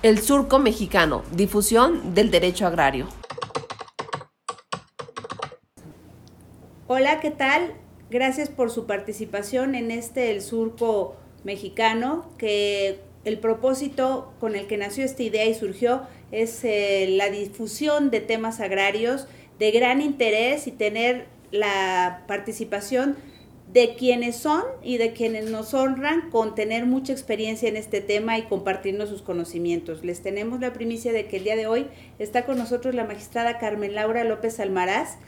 El Surco Mexicano, difusión del derecho agrario. Hola, ¿qué tal? Gracias por su participación en este El Surco Mexicano, que el propósito con el que nació esta idea y surgió es eh, la difusión de temas agrarios de gran interés y tener la participación de quienes son y de quienes nos honran con tener mucha experiencia en este tema y compartirnos sus conocimientos. Les tenemos la primicia de que el día de hoy está con nosotros la magistrada Carmen Laura López Almaraz,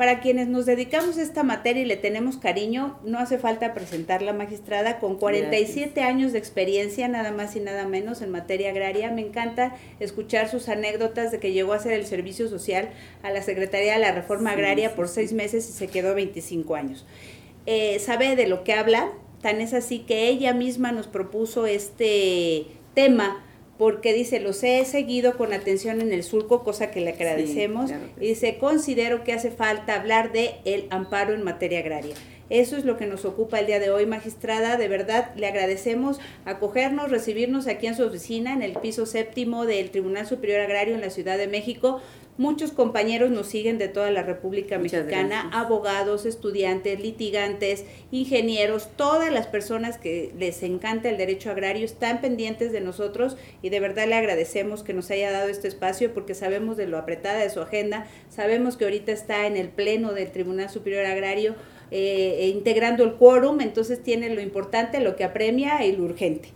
para quienes nos dedicamos a esta materia y le tenemos cariño, no hace falta presentar la magistrada con 47 años de experiencia, nada más y nada menos en materia agraria. Me encanta escuchar sus anécdotas de que llegó a hacer el servicio social a la Secretaría de la Reforma Agraria por seis meses y se quedó 25 años. Eh, sabe de lo que habla, tan es así que ella misma nos propuso este tema porque dice, los he seguido con atención en el surco, cosa que le agradecemos, y dice, considero que hace falta hablar de el amparo en materia agraria. Eso es lo que nos ocupa el día de hoy, magistrada. De verdad, le agradecemos acogernos, recibirnos aquí en su oficina, en el piso séptimo del Tribunal Superior Agrario en la Ciudad de México. Muchos compañeros nos siguen de toda la República Mexicana, abogados, estudiantes, litigantes, ingenieros, todas las personas que les encanta el derecho agrario están pendientes de nosotros y de verdad le agradecemos que nos haya dado este espacio porque sabemos de lo apretada de su agenda, sabemos que ahorita está en el pleno del Tribunal Superior Agrario eh, integrando el quórum, entonces tiene lo importante, lo que apremia y lo urgente.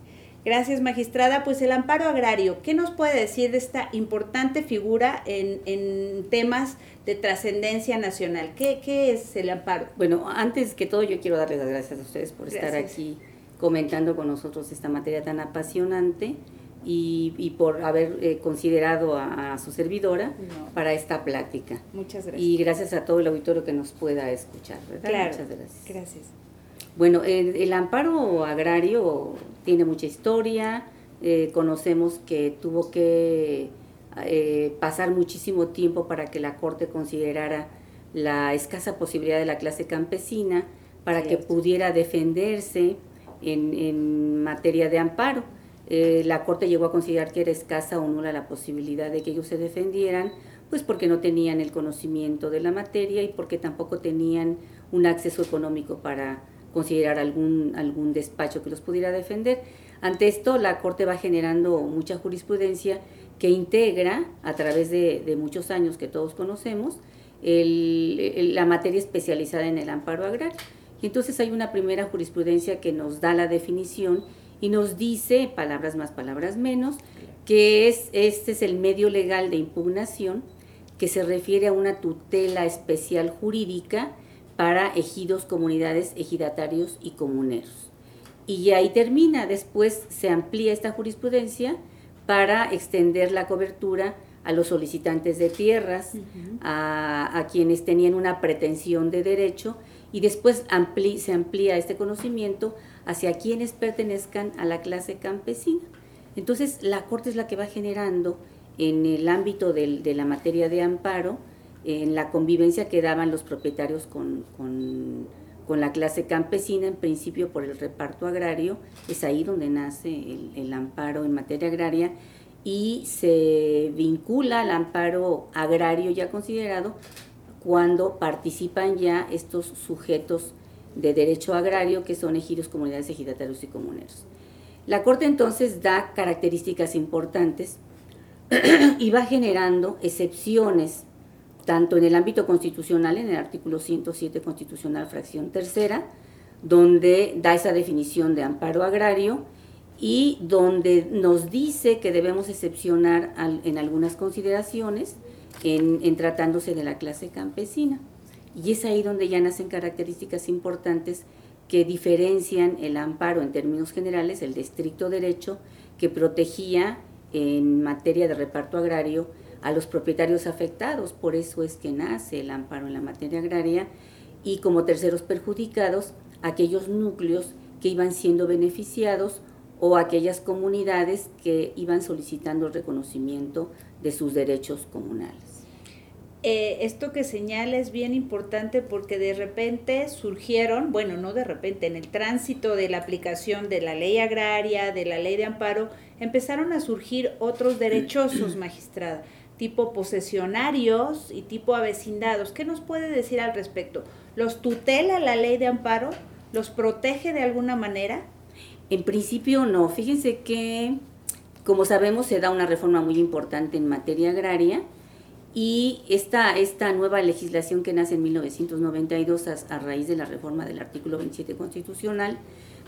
Gracias, magistrada. Pues el amparo agrario, ¿qué nos puede decir de esta importante figura en, temas de trascendencia nacional? ¿Qué, ¿Qué, es el amparo? Bueno, antes que todo yo quiero darles las gracias a ustedes por estar aquí comentando con nosotros esta materia tan apasionante y, por haber eh, considerado a, su servidora para esta plática. Muchas gracias. Y gracias a todo el auditorio que nos pueda escuchar, ¿verdad? Muchas gracias. Gracias. Bueno, el, amparo agrario tiene mucha historia, eh, conocemos que tuvo que eh, pasar muchísimo tiempo para que la Corte considerara la escasa posibilidad de la clase campesina para que pudiera defenderse en, en, materia de amparo. Eh, la Corte llegó a considerar que era escasa o nula la posibilidad de que ellos se defendieran, pues porque no tenían el conocimiento de la materia y porque tampoco tenían un acceso económico para considerar algún, algún despacho que los pudiera defender. Ante esto, la Corte va generando mucha jurisprudencia que integra, a través de, muchos años que todos conocemos, la materia especializada en el amparo agrario. Y entonces hay una primera jurisprudencia que nos da la definición y nos dice, palabras más, palabras menos, que es, este es el medio legal de impugnación que se refiere a una tutela especial jurídica para ejidos, comunidades, ejidatarios y comuneros. Y ahí termina, después se amplía esta jurisprudencia para extender la cobertura a los solicitantes de tierras, a, quienes tenían una pretensión de derecho, y después se amplía este conocimiento hacia quienes pertenezcan a la clase campesina. Entonces, la Corte es la que va generando en el ámbito de la materia de amparo, en la convivencia que daban los propietarios con, la clase campesina, en principio por el reparto agrario, es ahí donde nace el, amparo en materia agraria y se vincula al amparo agrario ya considerado cuando participan ya estos sujetos de derecho agrario que son ejidos, comunidades, ejidatarios y comuneros. La Corte entonces da características importantes y va generando excepciones tanto en el ámbito constitucional, en el artículo 107 constitucional, fracción tercera, donde da esa definición de amparo agrario y donde nos dice que debemos excepcionar en algunas consideraciones en, tratándose de la clase campesina. Y es ahí donde ya nacen características importantes que diferencian el amparo en términos generales, el de estricto derecho, que protegía en materia de reparto agrario a los propietarios afectados, por eso es que nace el amparo en la materia agraria, y como terceros perjudicados, aquellos núcleos que iban siendo beneficiados o aquellas comunidades que iban solicitando el reconocimiento de sus derechos comunales. eh, esto que señala es bien importante porque de repente surgieron, bueno, no de repente, en el tránsito de la aplicación de la ley agraria, de la ley de amparo, empezaron a surgir otros derechosos, magistrada, tipo posesionarios y tipo avecindados. ¿Qué nos puede decir al respecto? ¿Los tutela la ley de amparo? ¿Los protege de alguna manera? En principio no. Fíjense que, como sabemos, se da una reforma muy importante en materia agraria y esta, esta nueva legislación que nace en 1992 a, raíz de la reforma del artículo 27 constitucional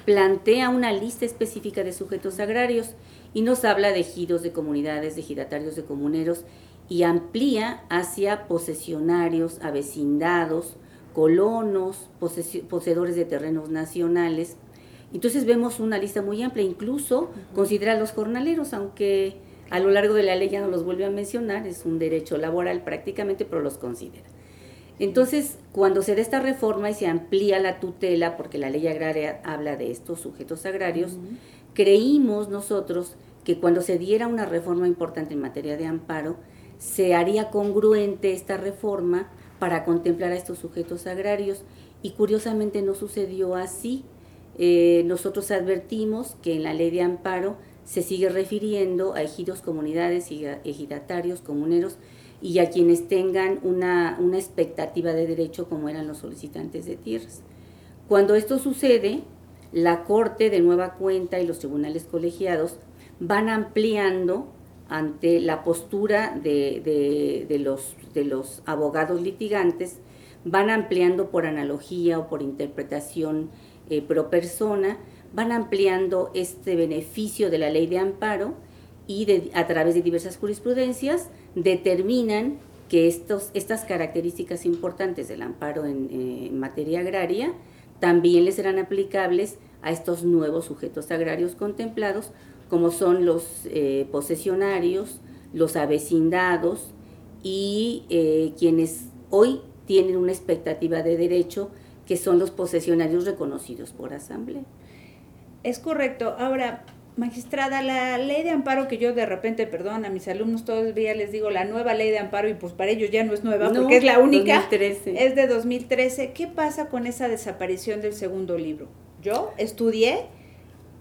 plantea una lista específica de sujetos agrarios y nos habla de ejidos, de comunidades, de ejidatarios, de comuneros y amplía hacia posesionarios, avecindados, colonos, poseedores de terrenos nacionales. Entonces vemos una lista muy amplia, incluso considera a los jornaleros, aunque a lo largo de la ley ya no los vuelve a mencionar, es un derecho laboral prácticamente, pero los considera. Entonces, cuando se da esta reforma y se amplía la tutela, porque la ley agraria habla de estos sujetos agrarios, creímos nosotros que cuando se diera una reforma importante en materia de amparo, se haría congruente esta reforma para contemplar a estos sujetos agrarios y curiosamente no sucedió así. Eh, nosotros advertimos que en la ley de amparo se sigue refiriendo a ejidos, comunidades ejidatarios, comuneros y a quienes tengan una, una expectativa de derecho como eran los solicitantes de tierras. Cuando esto sucede, la Corte de nueva cuenta y los tribunales colegiados van ampliando ante la postura de, de, los, de los abogados litigantes, van ampliando por analogía o por interpretación eh, pro persona van ampliando este beneficio de la ley de amparo y a través de diversas jurisprudencias determinan que estos, estas características importantes del amparo en, eh, materia agraria también les serán aplicables a estos nuevos sujetos agrarios contemplados, como son los eh, posesionarios, los avecindados y eh, quienes hoy tienen una expectativa de derecho, que son los posesionarios reconocidos por asamblea. Es correcto. Ahora, magistrada, la ley de amparo que yo de repente, perdón, a mis alumnos todavía les digo la nueva ley de amparo y pues para ellos ya no es nueva porque es la única. 2013. Es de 2013. ¿Qué pasa con esa desaparición del segundo libro? Yo estudié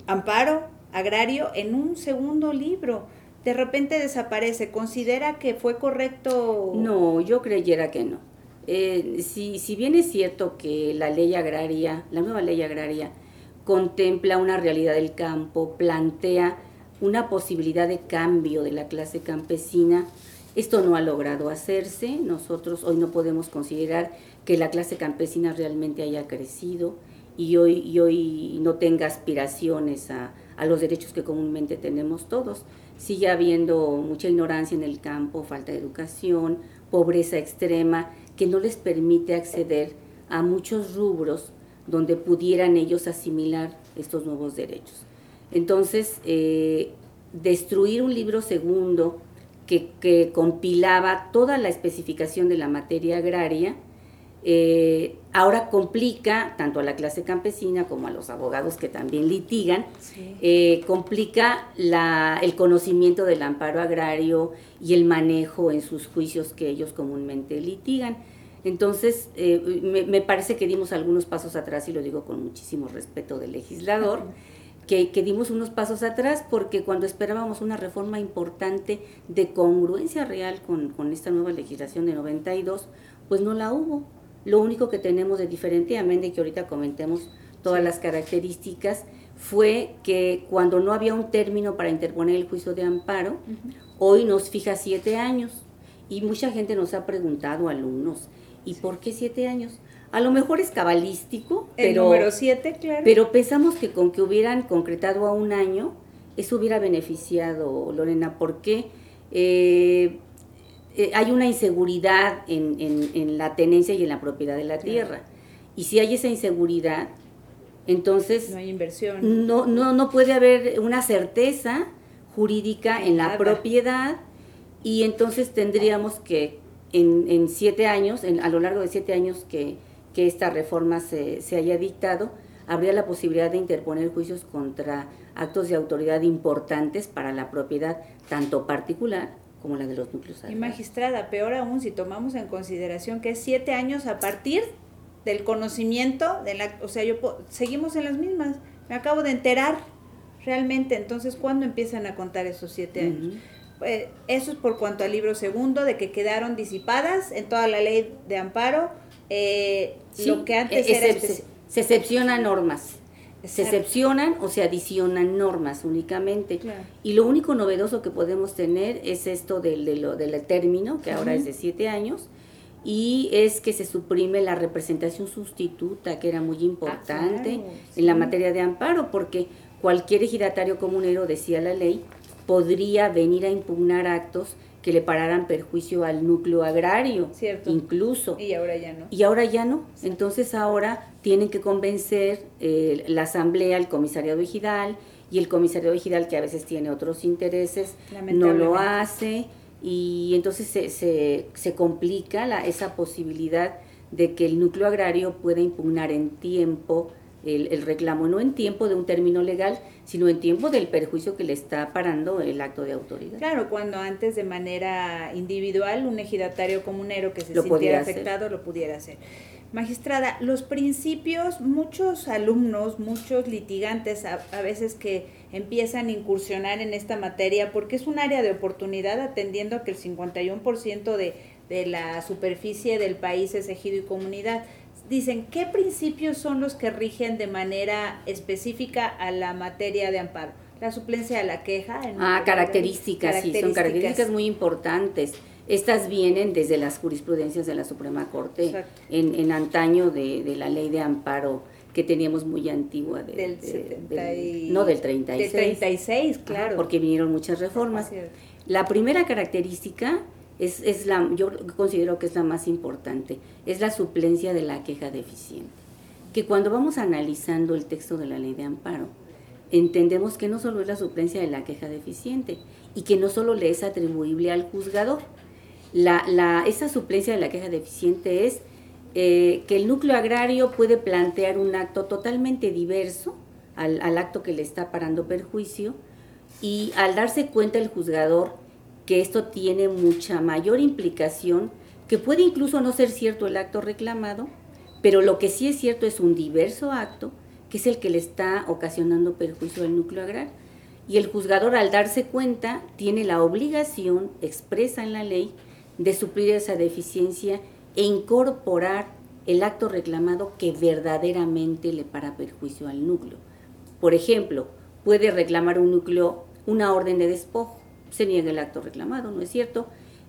amparo agrario en un segundo libro. De repente desaparece. ¿Considera que fue correcto? No, yo creyera que no. Eh, si, si bien es cierto que la ley agraria, la nueva ley agraria, contempla una realidad del campo, plantea una posibilidad de cambio de la clase campesina. Esto no ha logrado hacerse. Nosotros hoy no podemos considerar que la clase campesina realmente haya crecido y hoy, hoy no tenga aspiraciones a, a los derechos que comúnmente tenemos todos. Sigue habiendo mucha ignorancia en el campo, falta de educación, pobreza extrema, que no les permite acceder a muchos rubros donde pudieran ellos asimilar estos nuevos derechos. Entonces, eh, destruir un libro segundo que, compilaba toda la especificación de la materia agraria, eh, ahora complica tanto a la clase campesina como a los abogados que también litigan, eh, complica el conocimiento del amparo agrario y el manejo en sus juicios que ellos comúnmente litigan. Entonces, eh, me, parece que dimos algunos pasos atrás, y lo digo con muchísimo respeto del legislador, que, dimos unos pasos atrás porque cuando esperábamos una reforma importante de congruencia real con, esta nueva legislación de 92, pues no la hubo. Lo único que tenemos de diferente, amén de que ahorita comentemos todas las características, fue que cuando no había un término para interponer el juicio de amparo, hoy nos fija siete años. Y mucha gente nos ha preguntado, alumnos, ¿Y por qué siete años? A lo mejor es cabalístico, El pero, número siete, claro. pero pensamos que con que hubieran concretado a un año, eso hubiera beneficiado, Lorena, porque eh, eh, hay una inseguridad en, en, la tenencia y en la propiedad de la tierra. Y si hay esa inseguridad, entonces... No hay inversión. No, no, no puede haber una certeza jurídica en la propiedad y entonces tendríamos que en, siete años, a lo largo de siete años que, esta reforma se, haya dictado, habría la posibilidad de interponer juicios contra actos de autoridad importantes para la propiedad, tanto particular como la de los núcleos. Y magistrada, peor aún si tomamos en consideración que es siete años a partir del conocimiento, de la, o sea, yo seguimos en las mismas. Me acabo de enterar realmente, entonces, ¿cuándo empiezan a contar esos siete años? Pues, eso es por cuanto al libro segundo, de que quedaron disipadas en toda la ley de amparo. Eh, lo que antes e-, era... Se, excepcionan normas. Se excepcionan o se adicionan normas únicamente. Y lo único novedoso que podemos tener es esto del, del término, que ahora es de siete años, y es que se suprime la representación sustituta, que era muy importante ah, en la materia de amparo, porque cualquier ejidatario comunero, decía la ley, podría venir a impugnar actos que le pararan perjuicio al núcleo agrario, Cierto. incluso. Y ahora ya no. Y ahora ya no. Entonces ahora tienen que convencer eh, la asamblea, el comisariado ejidal, y el comisariado ejidal, que a veces tiene otros intereses, no lo hace y entonces se, se, se complica la, esa posibilidad de que el núcleo agrario pueda impugnar en tiempo el, el, reclamo, no en tiempo de un término legal, sino en tiempo del perjuicio que le está parando el acto de autoridad. Claro, cuando antes de manera individual un ejidatario comunero que se sintiera afectado lo pudiera hacer. Magistrada, los principios, muchos alumnos, muchos litigantes a, veces que empiezan a incursionar en esta materia porque es un área de oportunidad atendiendo a que el 51% de, de la superficie del país es ejido y comunidad. Dicen, ¿qué principios son los que rigen de manera específica a la materia de amparo? La suplencia de la queja. ah, características, sí, son características muy importantes. Estas vienen desde las jurisprudencias de la Suprema Corte en, en, antaño de, de, la ley de amparo que teníamos muy antigua. del, no, del 36. Del 36, claro. porque vinieron muchas reformas. la primera característica es, es la, yo considero que es la más importante, es la suplencia de la queja deficiente. Que cuando vamos analizando el texto de la ley de amparo, entendemos que no solo es la suplencia de la queja deficiente y que no solo le es atribuible al juzgador, la, la, esa suplencia de la queja deficiente es eh, que el núcleo agrario puede plantear un acto totalmente diverso al, al, acto que le está parando perjuicio y al darse cuenta el juzgador que esto tiene mucha mayor implicación, que puede incluso no ser cierto el acto reclamado, pero lo que sí es cierto es un diverso acto, que es el que le está ocasionando perjuicio al núcleo agrario. Y el juzgador al darse cuenta tiene la obligación expresa en la ley de suplir esa deficiencia e incorporar el acto reclamado que verdaderamente le para perjuicio al núcleo. Por ejemplo, puede reclamar un núcleo una orden de despojo, se niega el acto reclamado, ¿no es cierto?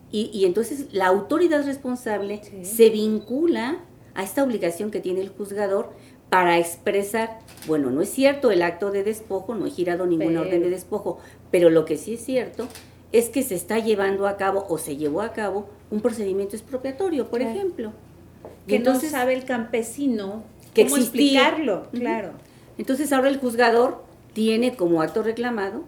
Y, entonces la autoridad responsable se vincula a esta obligación que tiene el juzgador para expresar, bueno, no es cierto el acto de despojo, no he girado ninguna orden de despojo, pero lo que sí es cierto es que se está llevando a cabo o se llevó a cabo un procedimiento expropiatorio, por ejemplo. Que entonces, no sabe el campesino que cómo explicarlo, claro. Entonces ahora el juzgador tiene como acto reclamado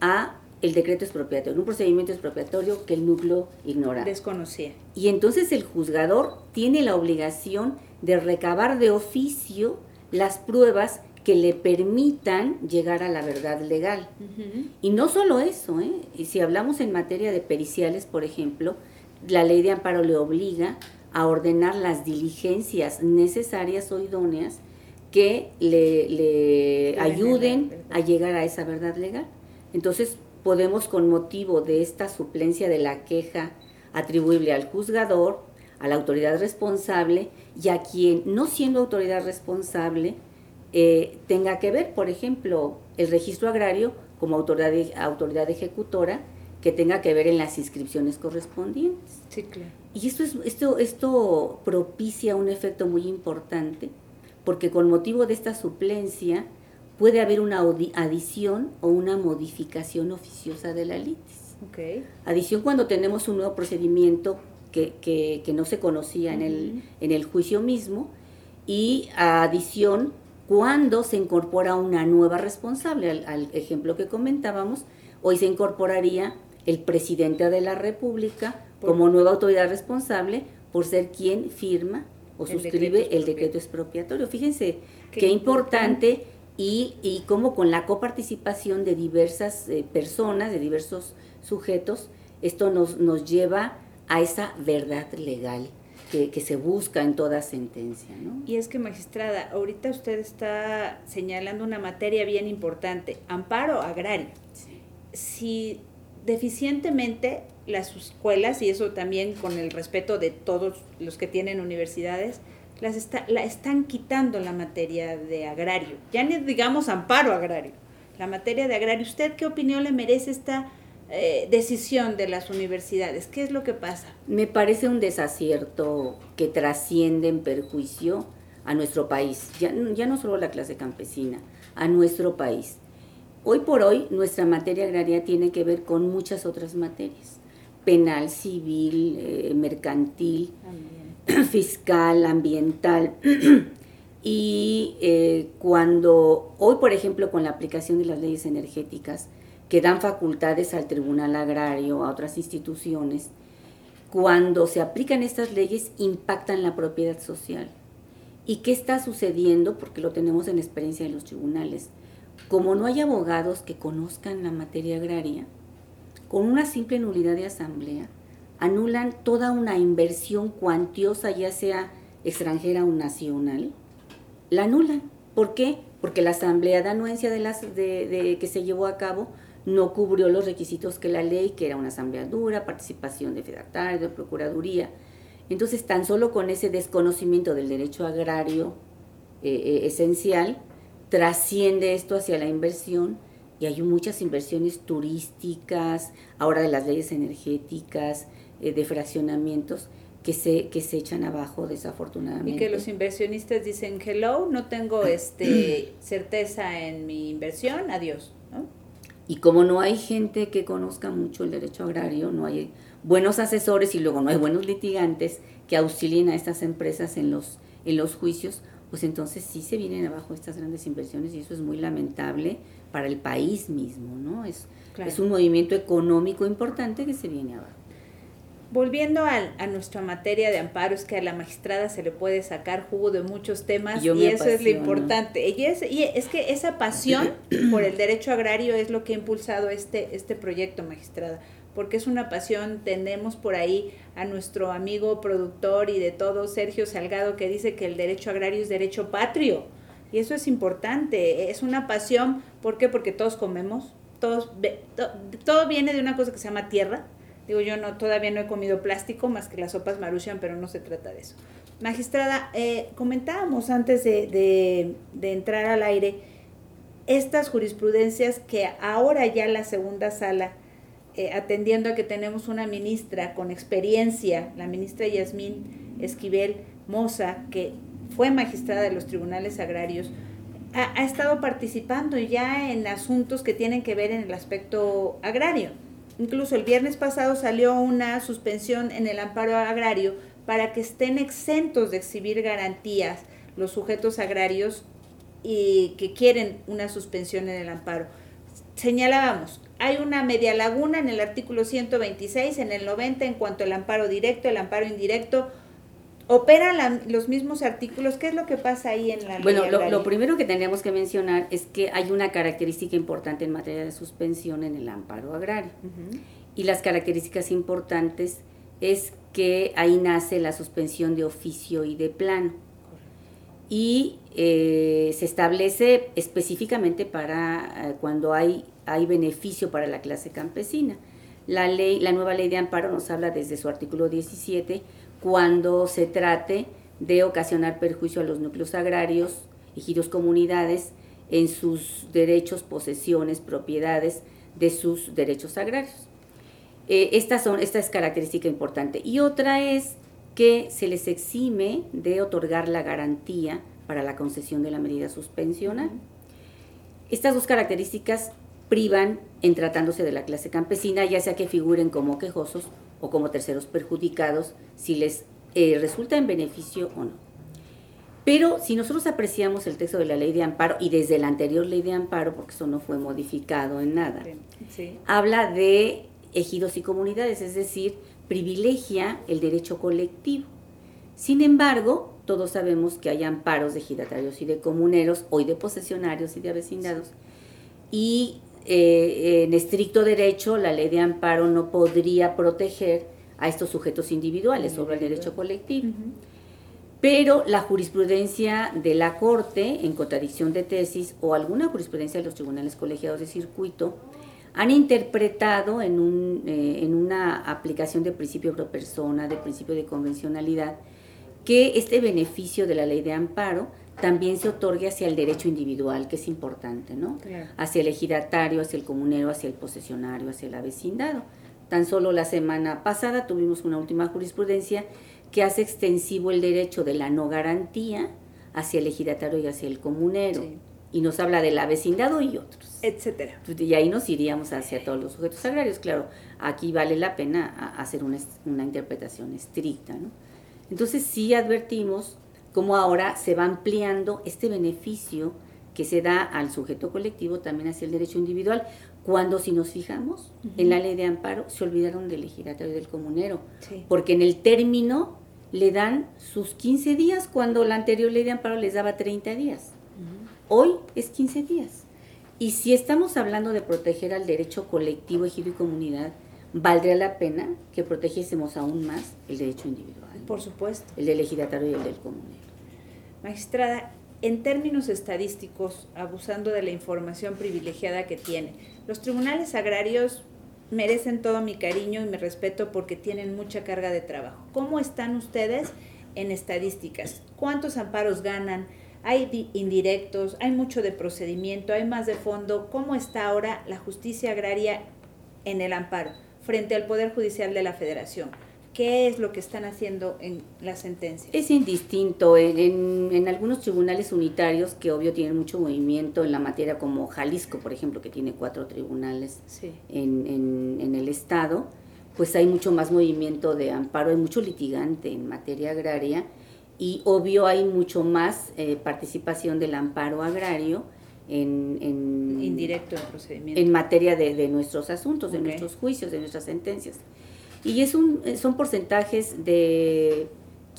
a el decreto expropiatorio, un procedimiento expropiatorio que el núcleo ignora. Desconocía. Y entonces el juzgador tiene la obligación de recabar de oficio las pruebas que le permitan llegar a la verdad legal. Y no solo eso, ¿eh? y si hablamos en materia de periciales, por ejemplo, la ley de amparo le obliga a ordenar las diligencias necesarias o idóneas que le, le ayuden a llegar a esa verdad legal. Entonces, podemos con motivo de esta suplencia de la queja atribuible al juzgador, a la autoridad responsable y a quien, no siendo autoridad responsable, eh, tenga que ver, por ejemplo, el registro agrario como autoridad, autoridad ejecutora que tenga que ver en las inscripciones correspondientes. Sí, claro. Y esto, es, esto, esto propicia un efecto muy importante, porque con motivo de esta suplencia puede haber una adición o una modificación oficiosa de la litis. Okay. Adición cuando tenemos un nuevo procedimiento que, que, no se conocía en, el, en el juicio mismo y adición cuando se incorpora una nueva responsable, al, ejemplo que comentábamos, hoy se incorporaría el presidente de la República como nueva autoridad responsable por ser quien firma o suscribe el decreto expropiatorio. Fíjense qué, importante, y, y cómo con la coparticipación de diversas eh, personas, de diversos sujetos, Esto nos, nos lleva a esa verdad legal que, que, se busca en toda sentencia. ¿no? Y es que, magistrada, ahorita usted está señalando una materia bien importante, amparo agrario. Sí. Si deficientemente las escuelas, y eso también con el respeto de todos los que tienen universidades, las está, la están quitando la materia de agrario. Ya ni digamos amparo agrario, la materia de agrario. ¿Usted qué opinión le merece esta eh, decisión de las universidades? ¿Qué es lo que pasa? Me parece un desacierto que trasciende en perjuicio a nuestro país, ya, ya no solo la clase campesina, a nuestro país. Hoy por hoy nuestra materia agraria tiene que ver con muchas otras materias, penal, civil, eh, mercantil, fiscal, ambiental. y eh, cuando hoy, por ejemplo, con la aplicación de las leyes energéticas, que dan facultades al Tribunal Agrario, a otras instituciones, cuando se aplican estas leyes impactan la propiedad social. ¿Y qué está sucediendo? Porque lo tenemos en experiencia de los tribunales como no hay abogados que conozcan la materia agraria, con una simple nulidad de asamblea, anulan toda una inversión cuantiosa, ya sea extranjera o nacional, la anulan. ¿Por qué? Porque la asamblea de anuencia de, las, de, que se llevó a cabo no cubrió los requisitos que la ley, que era una asamblea dura, participación de fedatario, de procuraduría. Entonces, tan solo con ese desconocimiento del derecho agrario eh, eh, esencial, trasciende esto hacia la inversión y hay muchas inversiones turísticas, ahora de las leyes energéticas, eh, de fraccionamientos, que se, que se echan abajo desafortunadamente. Y que los inversionistas dicen, hello, no tengo este certeza en mi inversión, adiós. Y como no hay gente que conozca mucho el derecho agrario, no hay buenos asesores y luego no hay buenos litigantes que auxilien a estas empresas en los, en los juicios, pues entonces sí se vienen abajo estas grandes inversiones y eso es muy lamentable para el país mismo, ¿no? Es, es un movimiento económico importante que se viene abajo. Volviendo a, a, nuestra materia de amparo, es que a la magistrada se le puede sacar jugo de muchos temas y eso es lo importante. Y es, y es que esa pasión por el derecho agrario es lo que ha impulsado este, este proyecto, magistrada porque es una pasión. Tenemos por ahí a nuestro amigo productor y de todo, Sergio Salgado, que dice que el derecho agrario es derecho patrio. Y eso es importante, es una pasión. ¿Por qué? Porque todos comemos, todos, todo viene de una cosa que se llama tierra. Digo, yo no, todavía no he comido plástico más que las sopas maruchan, pero no se trata de eso. Magistrada, eh, comentábamos antes de, de entrar al aire estas jurisprudencias que ahora ya la segunda sala eh, atendiendo a que tenemos una ministra con experiencia, la ministra Yasmín Esquivel Moza, que fue magistrada de los tribunales agrarios, ha, ha, estado participando ya en asuntos que tienen que ver en el aspecto agrario. Incluso el viernes pasado salió una suspensión en el amparo agrario para que estén exentos de exhibir garantías los sujetos agrarios y que quieren una suspensión en el amparo. Señalábamos, hay una media laguna en el artículo 126, en el 90 en cuanto al amparo directo, el amparo indirecto. ¿Operan los mismos artículos? ¿Qué es lo que pasa ahí en la Bueno, lo, primero que tendríamos que mencionar es que hay una característica importante en materia de suspensión en el amparo agrario. Y las características importantes es que ahí nace la suspensión de oficio y de plano. Y eh, se establece específicamente para eh, cuando hay hay beneficio para la clase campesina. La, ley, la nueva ley de amparo nos habla desde su artículo 17 cuando se trate de ocasionar perjuicio a los núcleos agrarios, ejidos comunidades, en sus derechos, posesiones, propiedades de sus derechos agrarios. Eh, estas son, esta es característica importante. Y otra es que se les exime de otorgar la garantía para la concesión de la medida suspensional. Estas dos características privan en tratándose de la clase campesina, ya sea que figuren como quejosos o como terceros perjudicados, si les eh, resulta en beneficio o no. Pero si nosotros apreciamos el texto de la ley de amparo y desde la anterior ley de amparo, porque eso no fue modificado en nada, habla de ejidos y comunidades, es decir, privilegia el derecho colectivo. Sin embargo, todos sabemos que hay amparos de ejidatarios y de comuneros, hoy de posesionarios y de avecindados, y eh, en estricto derecho, la ley de amparo no podría proteger a estos sujetos individuales sobre el derecho colectivo. Pero la jurisprudencia de la Corte, en contradicción de tesis, o alguna jurisprudencia de los tribunales colegiados de circuito, han interpretado en, un, eh, en una aplicación de principio pro persona, de principio de convencionalidad, que este beneficio de la ley de amparo también se otorgue hacia el derecho individual, que es importante, ¿no? Hacia el ejidatario, hacia el comunero, hacia el posesionario, hacia el avecindado. Tan solo la semana pasada tuvimos una última jurisprudencia que hace extensivo el derecho de la no garantía hacia el ejidatario y hacia el comunero. Y nos habla del avecindado y otros. Etcétera. Y ahí nos iríamos hacia todos los sujetos agrarios. Claro, aquí vale la pena hacer una, una interpretación estricta, ¿no? Entonces sí advertimos cómo ahora se va ampliando este beneficio que se da al sujeto colectivo también hacia el derecho individual, cuando si nos fijamos en la ley de amparo se olvidaron del legislatorio y del comunero, porque en el término le dan sus 15 días cuando la anterior ley de amparo les daba 30 días. Hoy es 15 días. Y si estamos hablando de proteger al derecho colectivo, ejido y comunidad, valdría la pena que protegiésemos aún más el derecho individual. Por supuesto. El del legislatario y el del comunero. Magistrada, en términos estadísticos, abusando de la información privilegiada que tiene, los tribunales agrarios merecen todo mi cariño y mi respeto porque tienen mucha carga de trabajo. ¿Cómo están ustedes en estadísticas? ¿Cuántos amparos ganan? ¿Hay indirectos? ¿Hay mucho de procedimiento? ¿Hay más de fondo? ¿Cómo está ahora la justicia agraria en el amparo frente al Poder Judicial de la Federación? ¿Qué es lo que están haciendo en la sentencia? Es indistinto. En, algunos tribunales unitarios, que obvio tienen mucho movimiento en la materia, como Jalisco, por ejemplo, que tiene cuatro tribunales en, el Estado, pues hay mucho más movimiento de amparo, hay mucho litigante en materia agraria y obvio hay mucho más eh, participación del amparo agrario en, indirecto en procedimiento en materia de, nuestros asuntos, de nuestros juicios, de nuestras sentencias. Y es un, son porcentajes de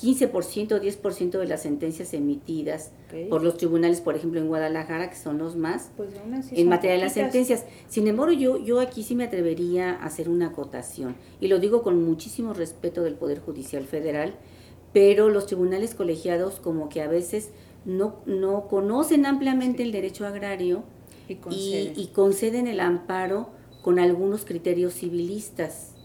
15% o 10% de las sentencias emitidas por los tribunales, por ejemplo, en Guadalajara, que son los más, pues en materia de las sentencias. Sin embargo, yo, yo aquí sí me atrevería a hacer una acotación, y lo digo con muchísimo respeto del Poder Judicial Federal, pero los tribunales colegiados como que a veces no, no conocen ampliamente el derecho agrario y y conceden el amparo con algunos criterios civilistas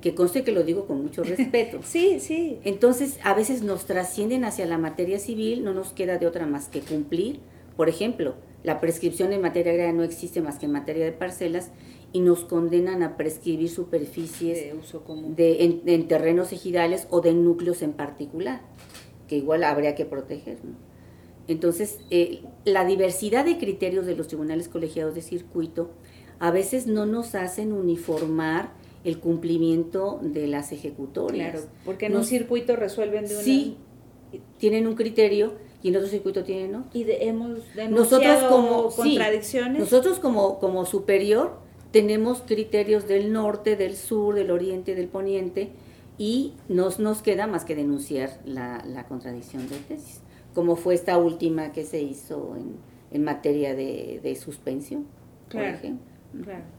que conste que lo digo con mucho respeto. sí, sí. Entonces, a veces nos trascienden hacia la materia civil, no nos queda de otra más que cumplir. Por ejemplo, la prescripción en materia agraria no existe más que en materia de parcelas y nos condenan a prescribir superficies de uso común. De, en, terrenos ejidales o de núcleos en particular, que igual habría que proteger. Entonces, eh, la diversidad de criterios de los tribunales colegiados de circuito a veces no nos hacen uniformar el cumplimiento de las ejecutorias. Claro, porque en un circuito resuelven de una... Sí, tienen un criterio y en otro circuito tienen ¿no? Y hemos nosotros como, contradicciones. nosotros como, como superior tenemos criterios del norte, del sur, del oriente, del poniente y nos, nos queda más que denunciar la, la contradicción de tesis, como fue esta última que se hizo en, en materia de, de suspensión, por ejemplo.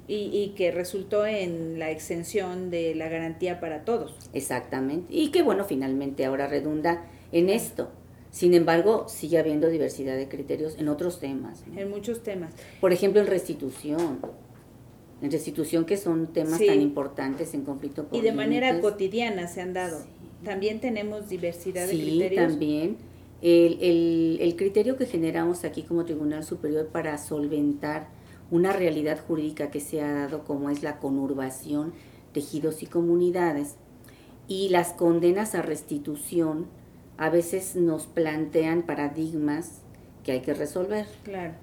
Y, que resultó en la exención de la garantía para todos. Exactamente. Y que bueno, finalmente ahora redunda en esto. Sin embargo, sigue habiendo diversidad de criterios en otros temas. En muchos temas. Por ejemplo, en restitución. En restitución que son temas tan importantes en conflicto Y de manera cotidiana se han dado. También tenemos diversidad de criterios. Sí, también. El, el, el criterio que generamos aquí como Tribunal Superior para solventar una realidad jurídica que se ha dado como es la conurbación, tejidos y comunidades, y las condenas a restitución a veces nos plantean paradigmas que hay que resolver. Claro.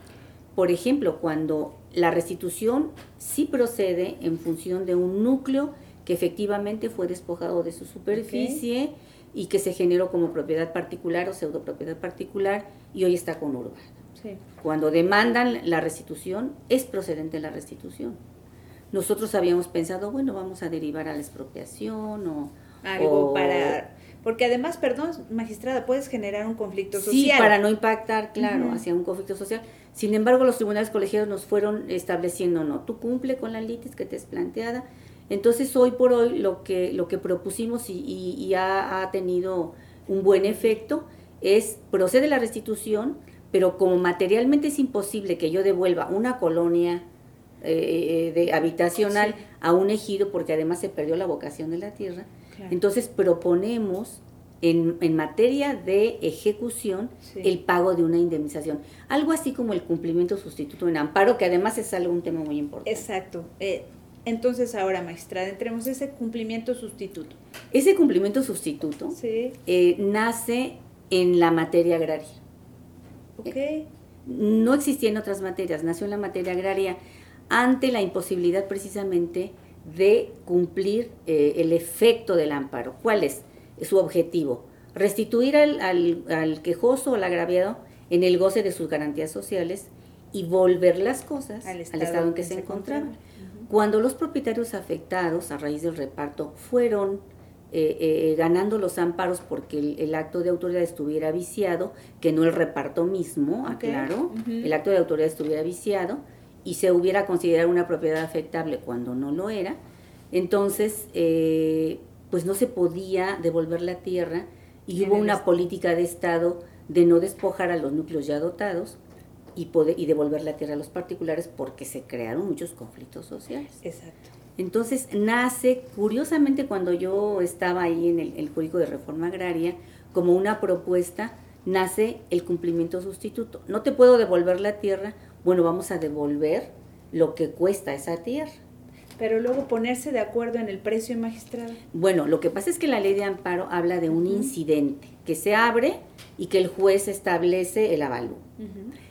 Por ejemplo, cuando la restitución sí procede en función de un núcleo que efectivamente fue despojado de su superficie y que se generó como propiedad particular o pseudo propiedad particular y hoy está conurbado. Cuando demandan la restitución, es procedente la restitución. Nosotros habíamos pensado, bueno, vamos a derivar a la expropiación o... Algo para... Porque además, perdón, magistrada, puedes generar un conflicto social. Sí, para no impactar, claro, hacia un conflicto social. Sin embargo, los tribunales colegiados nos fueron estableciendo, no, tú cumple con la litis que te es planteada. Entonces, hoy por hoy, lo que, lo que propusimos y, ha, tenido un buen efecto es procede la restitución, pero como materialmente es imposible que yo devuelva una colonia eh, de habitacional a un ejido, porque además se perdió la vocación de la tierra, entonces proponemos en, materia de ejecución el pago de una indemnización. Algo así como el cumplimiento sustituto en amparo, que además es algo un tema muy importante. Exacto. Eh, entonces ahora, magistrada, entremos ese cumplimiento sustituto. Ese cumplimiento sustituto eh, nace en la materia agraria. Okay. no existía en otras materias, nació en la materia agraria ante la imposibilidad precisamente de cumplir eh, el efecto del amparo. ¿Cuál es? su objetivo, restituir al, al, quejoso o al agraviado en el goce de sus garantías sociales y volver las cosas al estado, en que, se, encontraban. Cuando los propietarios afectados a raíz del reparto fueron eh, eh, ganando los amparos porque el, acto de autoridad estuviera viciado, que no el reparto mismo, aclaro, el acto de autoridad estuviera viciado y se hubiera considerado una propiedad afectable cuando no lo era, entonces eh, pues no se podía devolver la tierra y hubo una política de Estado de no despojar a los núcleos ya dotados y, poder, y devolver la tierra a los particulares porque se crearon muchos conflictos sociales. Exacto. Entonces nace, curiosamente cuando yo estaba ahí en el, el Jurídico de Reforma Agraria, como una propuesta, nace el cumplimiento sustituto. No te puedo devolver la tierra, bueno, vamos a devolver lo que cuesta esa tierra pero luego ponerse de acuerdo en el precio, magistrado. Bueno, lo que pasa es que la ley de amparo habla de un incidente que se abre y que el juez establece el avalúo.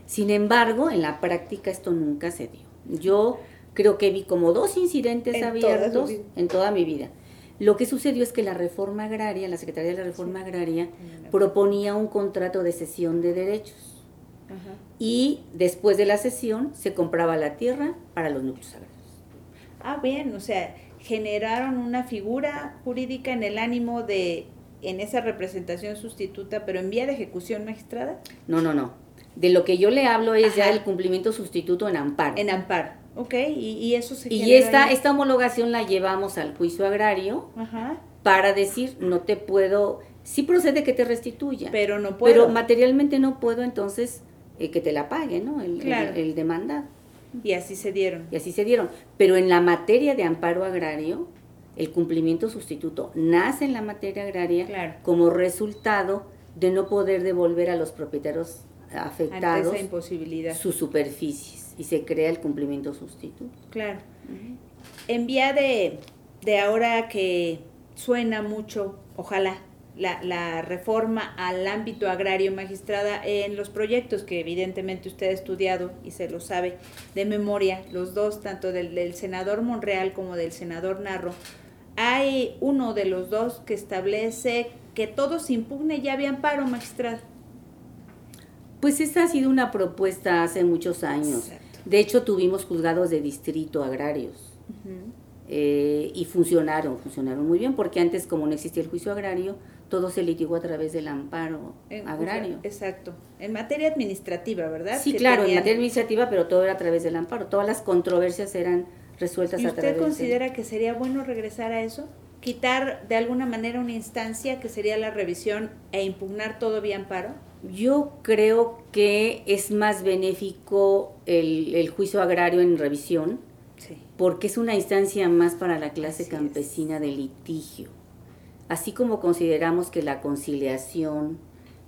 Sin embargo, en la práctica esto nunca se dio. Yo creo que vi como dos incidentes abiertos en toda mi vida. Lo que sucedió es que la reforma agraria, la Secretaría de la Reforma Agraria, proponía un contrato de cesión de derechos. Y después de la cesión se compraba la tierra para los núcleos agrarios ah, bien, o sea, generaron una figura jurídica en el ánimo de, en esa representación sustituta, pero en vía de ejecución magistrada? No, no, no. De lo que yo le hablo es ya el cumplimiento sustituto en amparo. En amparo, ok, y, eso se Y esta, esta homologación la llevamos al juicio agrario para decir, no te puedo, sí procede que te restituya. Pero no puedo. Pero materialmente no puedo, entonces, eh, que te la pague, ¿no? El, el demandado. Y así se dieron. Y así se dieron. Pero en la materia de amparo agrario, el cumplimiento sustituto nace en la materia agraria como resultado de no poder devolver a los propietarios afectados esa imposibilidad. sus superficies y se crea el cumplimiento sustituto. Claro. En vía de, de ahora que suena mucho, ojalá, la, la, reforma al ámbito agrario magistrada en los proyectos que evidentemente usted ha estudiado y se lo sabe de memoria, los dos, tanto del, del senador Monreal como del senador Narro, hay uno de los dos que establece que todo se impugne ya había amparo magistrada. Pues esta ha sido una propuesta hace muchos años. De hecho, tuvimos juzgados de distrito agrarios. Eh, y funcionaron, funcionaron muy bien, porque antes como no existía el juicio agrario, todo se litigó a través del amparo agrario. exacto. En materia administrativa, ¿verdad? Sí, claro, en materia administrativa, pero todo era a través del amparo. Todas las controversias eran resueltas a través ¿Usted considera que sería bueno regresar a eso? ¿Quitar de alguna manera una instancia que sería la revisión e impugnar todo vía amparo? Yo creo que es más benéfico el, juicio agrario en revisión, porque es una instancia más para la clase campesina de litigio así como consideramos que la conciliación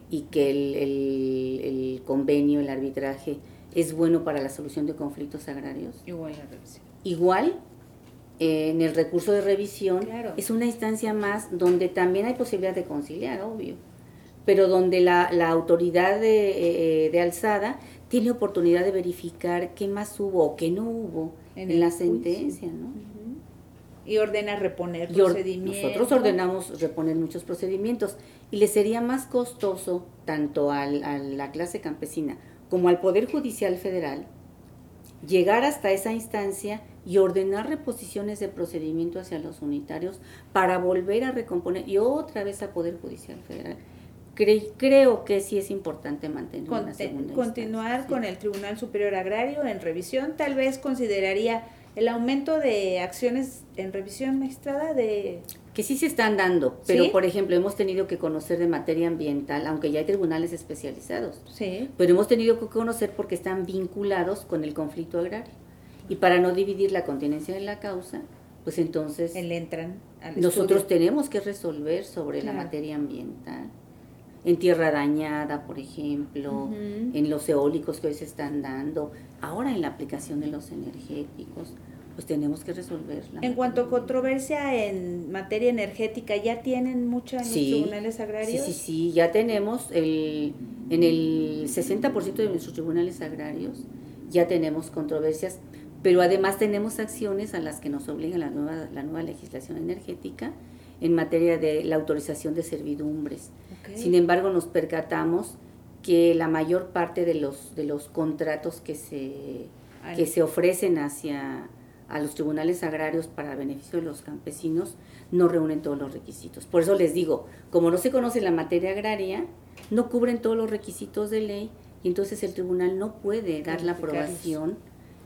y que el, convenio, el arbitraje es bueno para la solución de conflictos agrarios. Igual la revisión. Igual eh, en el recurso de revisión es una instancia más donde también hay posibilidad de conciliar, obvio, pero donde la, autoridad de, eh, alzada tiene oportunidad de verificar qué más hubo o qué no hubo en, la sentencia, ¿no? Y ordena reponer procedimientos. Nosotros ordenamos reponer muchos procedimientos y le sería más costoso tanto al, a la clase campesina como al Poder Judicial Federal llegar hasta esa instancia y ordenar reposiciones de procedimiento hacia los unitarios para volver a recomponer y otra vez a Poder Judicial Federal creo que sí es importante mantener una segunda Continuar con el Tribunal Superior Agrario en revisión, tal vez consideraría el aumento de acciones en revisión magistrada de... Que sí se están dando, pero por ejemplo hemos tenido que conocer de materia ambiental, aunque ya hay tribunales especializados. Sí. Pero hemos tenido que conocer porque están vinculados con el conflicto agrario. Y para no dividir la continencia de la causa, pues entonces... El entran nosotros tenemos que resolver sobre la materia ambiental. En tierra dañada, por ejemplo, en los eólicos que hoy se están dando, ahora en la aplicación de los energéticos, pues tenemos que resolver. en cuanto a controversia en materia energética, ¿ya tienen mucha en los tribunales agrarios? Sí, sí, sí, ya tenemos el, en el 60% de nuestros tribunales agrarios, ya tenemos controversias pero además tenemos acciones a las que nos obliga la nueva, la nueva legislación energética en materia de la autorización de servidumbres. Sin embargo, nos percatamos que la mayor parte de los, de los contratos que se, que se ofrecen hacia a los tribunales agrarios para beneficio de los campesinos no reúnen todos los requisitos. Por eso les digo, como no se conoce la materia agraria, no cubren todos los requisitos de ley y entonces el tribunal no puede dar la aprobación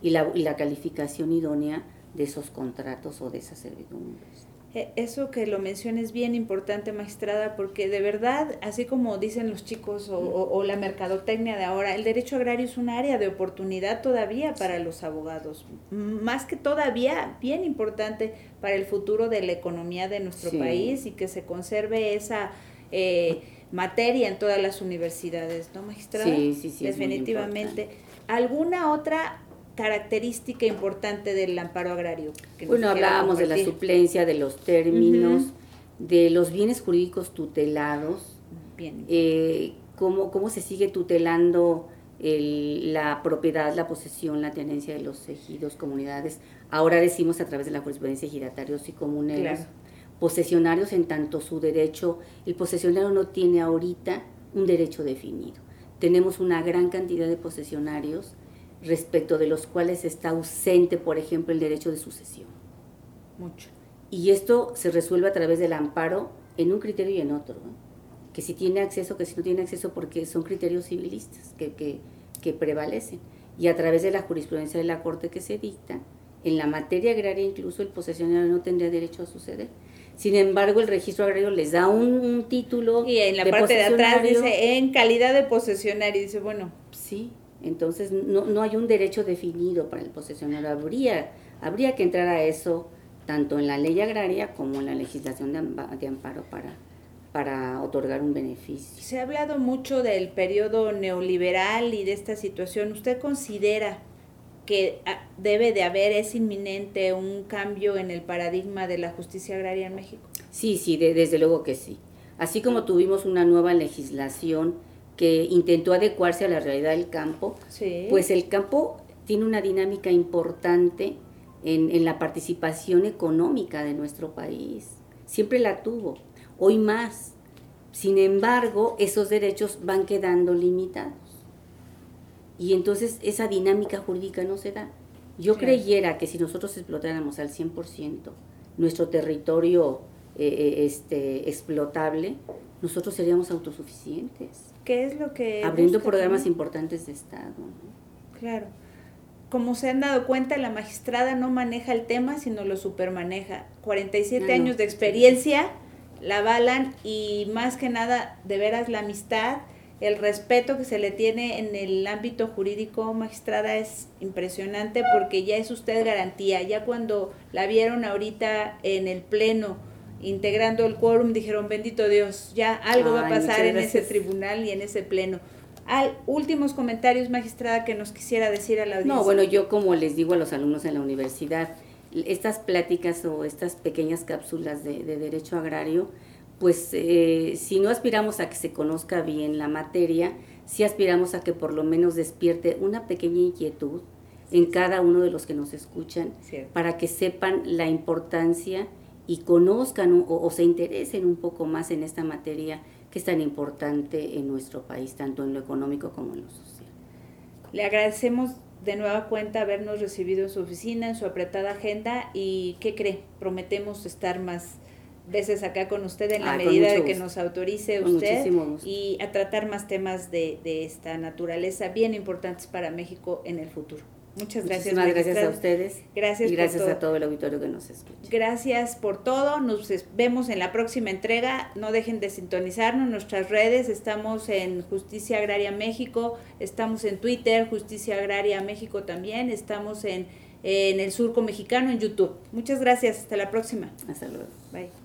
y la, y la calificación idónea de esos contratos o de esas servidumbres. E, eso que lo menciones es bien importante, magistrada, porque de verdad, así como dicen los chicos o, o, la mercadotecnia de ahora, el derecho agrario es un área de oportunidad todavía para los abogados, más que todavía bien importante para el futuro de la economía de nuestro país y que se conserve esa eh, materia en todas las universidades, ¿no, magistrada? Sí, sí, sí. Definitivamente. ¿Alguna otra característica importante del amparo agrario? bueno, hablábamos de la suplencia, de los términos, de los bienes jurídicos tutelados, Bien. Eh, cómo, cómo se sigue tutelando la propiedad, la posesión, la tenencia de los ejidos, comunidades. Ahora decimos a través de la jurisprudencia giratarios y comuneros, posesionarios en tanto su derecho, el posesionario no tiene ahorita un derecho definido. Tenemos una gran cantidad de posesionarios respecto de los cuales está ausente, por ejemplo, el derecho de sucesión. Mucho. Y esto se resuelve a través del amparo en un criterio y en otro. Que si tiene acceso, que si no tiene acceso, porque son criterios civilistas que, que, que prevalecen. Y a través de la jurisprudencia de la Corte que se dicta, en la materia agraria incluso el posesionario no tendría derecho a suceder. Sin embargo, el registro agrario les da un, título. Y en la parte de atrás dice en calidad de posesionario. Dice, bueno. Sí, entonces no, no hay un derecho definido para el posesionario. Habría, habría que entrar a eso tanto en la ley agraria como en la legislación de, amparo para, para otorgar un beneficio. Se ha hablado mucho del periodo neoliberal y de esta situación. ¿Usted considera que ah, debe de haber, es inminente un cambio en el paradigma de la justicia agraria en México? Sí, sí, desde luego que sí. Así como tuvimos una nueva legislación que intentó adecuarse a la realidad del campo, pues el campo tiene una dinámica importante en, en, la participación económica de nuestro país. Siempre la tuvo, hoy más. Sin embargo, esos derechos van quedando limitados. Y entonces esa dinámica jurídica no se da. Yo creyera que si nosotros explotáramos al 100% nuestro territorio eh, eh, este, explotable, nosotros seríamos autosuficientes. ¿Qué es lo que... Abriendo programas importantes de Estado. Claro. Como se han dado cuenta, la magistrada no maneja el tema, sino lo supermaneja. 47 años de experiencia la avalan y más que nada, de veras, la amistad, el respeto que se le tiene en el ámbito jurídico, magistrada, es impresionante porque ya es usted garantía. Ya cuando la vieron ahorita en el Pleno, integrando el quórum, dijeron, bendito Dios, ya algo va a pasar en ese tribunal y en ese pleno. Hay últimos comentarios, magistrada, que nos quisiera decir a la audiencia. No, bueno, yo como les digo a los alumnos en la universidad, estas pláticas o estas pequeñas cápsulas de, derecho agrario, pues eh, si no aspiramos a que se conozca bien la materia, sí aspiramos a que por lo menos despierte una pequeña inquietud en cada uno de los que nos escuchan, para que sepan la importancia y conozcan o, se interesen un poco más en esta materia que es tan importante en nuestro país, tanto en lo económico como en lo social. Le agradecemos de nueva cuenta habernos recibido en su oficina, en su apretada agenda y ¿qué cree? Prometemos estar más veces acá con usted en la Ah, medida de que nos autorice Con usted y a tratar más temas de, de esta naturaleza bien importantes para México en el futuro. Muchas gracias. Muchísimas gracias a ustedes. Gracias Y gracias todo. a todo el auditorio que nos escucha. Gracias por todo. Nos vemos en la próxima entrega. No dejen de sintonizarnos en nuestras redes. Estamos en Justicia Agraria México, estamos en Twitter, Justicia Agraria México también, estamos en, en el Surco Mexicano en YouTube. Muchas gracias. Hasta la próxima. Hasta luego. Bye.